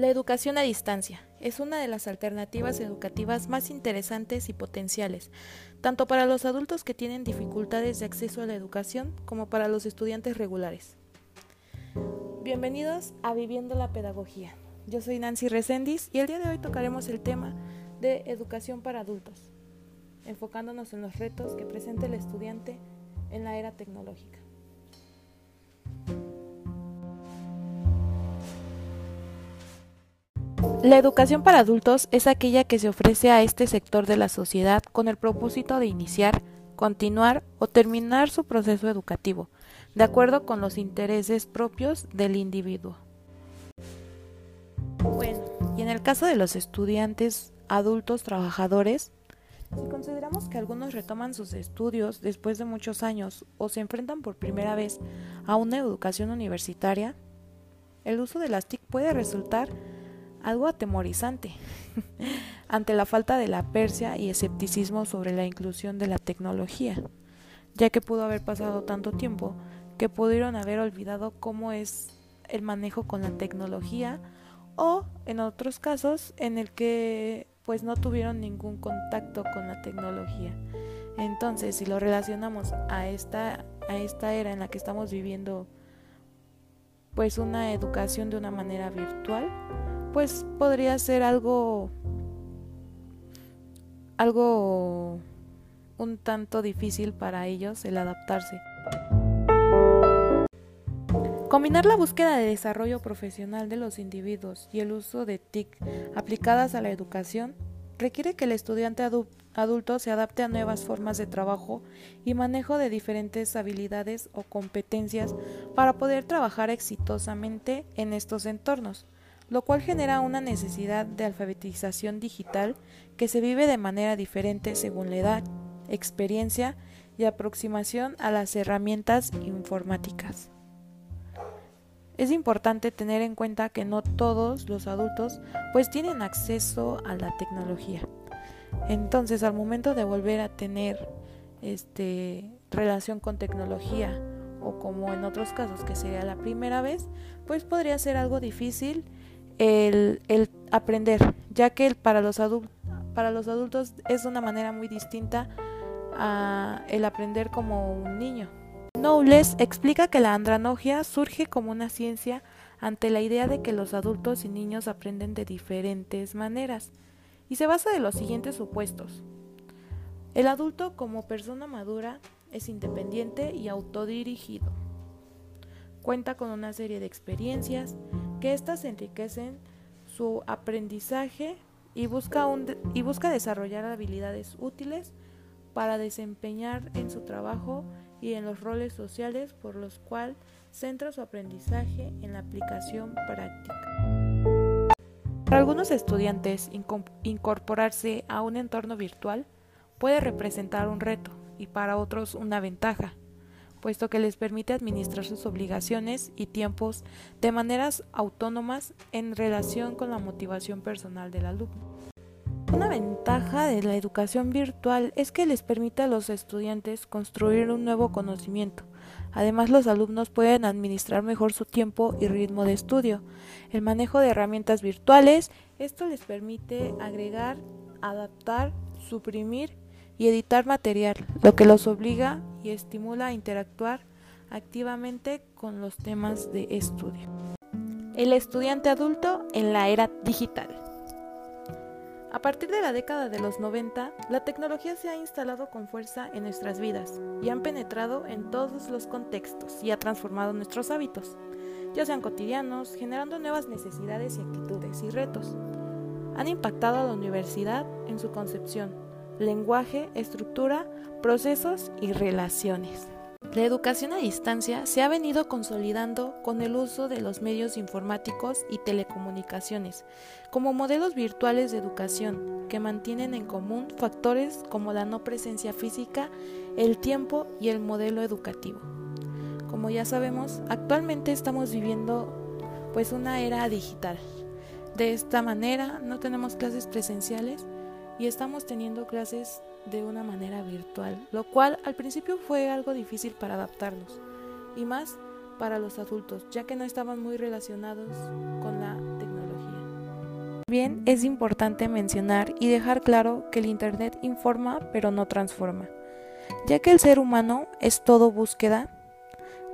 La educación a distancia es una de las alternativas educativas más interesantes y potenciales, tanto para los adultos que tienen dificultades de acceso a la educación como para los estudiantes regulares. Bienvenidos a Viviendo la Pedagogía. Yo soy Nancy Resendiz y el día de hoy tocaremos el tema de educación para adultos, enfocándonos en los retos que presenta el estudiante en la era tecnológica. La educación para adultos es aquella que se ofrece a este sector de la sociedad con el propósito de iniciar, continuar o terminar su proceso educativo, de acuerdo con los intereses propios del individuo. Bueno, y en el caso de los estudiantes adultos trabajadores, si consideramos que algunos retoman sus estudios después de muchos años o se enfrentan por primera vez a una educación universitaria, el uso de las TIC puede resultar algo atemorizante ante la falta de la persia y escepticismo sobre la inclusión de la tecnología, ya que pudo haber pasado tanto tiempo que pudieron haber olvidado cómo es el manejo con la tecnología o en otros casos en el que pues no tuvieron ningún contacto con la tecnología. Entonces, si lo relacionamos a esta a esta era en la que estamos viviendo pues una educación de una manera virtual, pues podría ser algo algo un tanto difícil para ellos el adaptarse. Combinar la búsqueda de desarrollo profesional de los individuos y el uso de TIC aplicadas a la educación requiere que el estudiante adulto se adapte a nuevas formas de trabajo y manejo de diferentes habilidades o competencias para poder trabajar exitosamente en estos entornos lo cual genera una necesidad de alfabetización digital que se vive de manera diferente según la edad, experiencia y aproximación a las herramientas informáticas. Es importante tener en cuenta que no todos los adultos pues tienen acceso a la tecnología. Entonces, al momento de volver a tener este relación con tecnología o como en otros casos que sería la primera vez, pues podría ser algo difícil el, aprender, ya que para los, para los adultos es una manera muy distinta a el aprender como un niño. Knowles explica que la andranogia surge como una ciencia ante la idea de que los adultos y niños aprenden de diferentes maneras y se basa de los siguientes supuestos. El adulto como persona madura es independiente y autodirigido. Cuenta con una serie de experiencias que éstas enriquecen su aprendizaje y busca, y busca desarrollar habilidades útiles para desempeñar en su trabajo y en los roles sociales por los cuales centra su aprendizaje en la aplicación práctica. Para algunos estudiantes, incorporarse a un entorno virtual puede representar un reto y para otros una ventaja, puesto que les permite administrar sus obligaciones y tiempos de maneras autónomas en relación con la motivación personal del alumno. Una ventaja de la educación virtual es que les permite a los estudiantes construir un nuevo conocimiento. Además, los alumnos pueden administrar mejor su tiempo y ritmo de estudio. El manejo de herramientas virtuales, esto les permite agregar, adaptar, suprimir y editar material, lo que los obliga y estimula a interactuar activamente con los temas de estudio. El estudiante adulto en la era digital. A partir de la década de los 90, la tecnología se ha instalado con fuerza en nuestras vidas y han penetrado en todos los contextos y ha transformado nuestros hábitos, ya sean cotidianos, generando nuevas necesidades y actitudes y retos. Han impactado a la universidad en su concepción, lenguaje, estructura, procesos y relaciones. La educación a distancia se ha venido consolidando con el uso de los medios informáticos y telecomunicaciones como modelos virtuales de educación que mantienen en común factores como la no presencia física, el tiempo y el modelo educativo. Como ya sabemos, actualmente estamos viviendo pues una era digital. De esta manera no tenemos clases presenciales y estamos teniendo clases de una manera virtual, lo cual al principio fue algo difícil para adaptarnos y más para los adultos, ya que no estaban muy relacionados con la tecnología. Bien, es importante mencionar y dejar claro que el Internet informa pero no transforma, ya que el ser humano es todo búsqueda,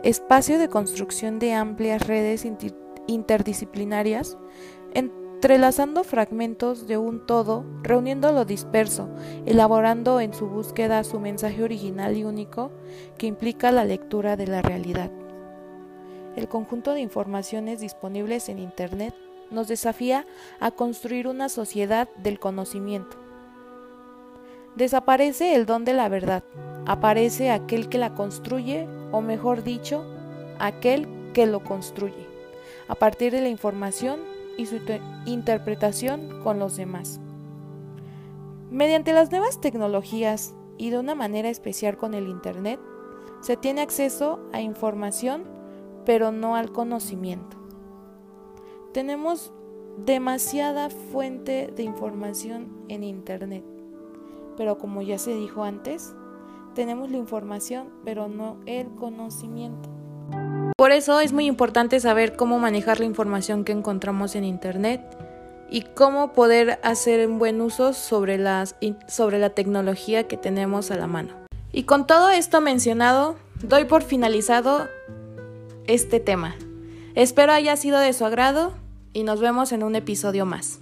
espacio de construcción de amplias redes interdisciplinarias, entrelazando fragmentos de un todo, reuniendo lo disperso, elaborando en su búsqueda su mensaje original y único que implica la lectura de la realidad. El conjunto de informaciones disponibles en Internet nos desafía a construir una sociedad del conocimiento. Desaparece el don de la verdad, aparece aquel que la construye, o mejor dicho, aquel que lo construye, a partir de la información y su interpretación con los demás. Mediante las nuevas tecnologías y de una manera especial con el Internet, se tiene acceso a información, pero no al conocimiento. Tenemos demasiada fuente de información en Internet, pero como ya se dijo antes, tenemos la información, pero no el conocimiento. Por eso es muy importante saber cómo manejar la información que encontramos en Internet y cómo poder hacer un buen uso sobre, sobre la tecnología que tenemos a la mano. Y con todo esto mencionado, doy por finalizado este tema. Espero haya sido de su agrado y nos vemos en un episodio más.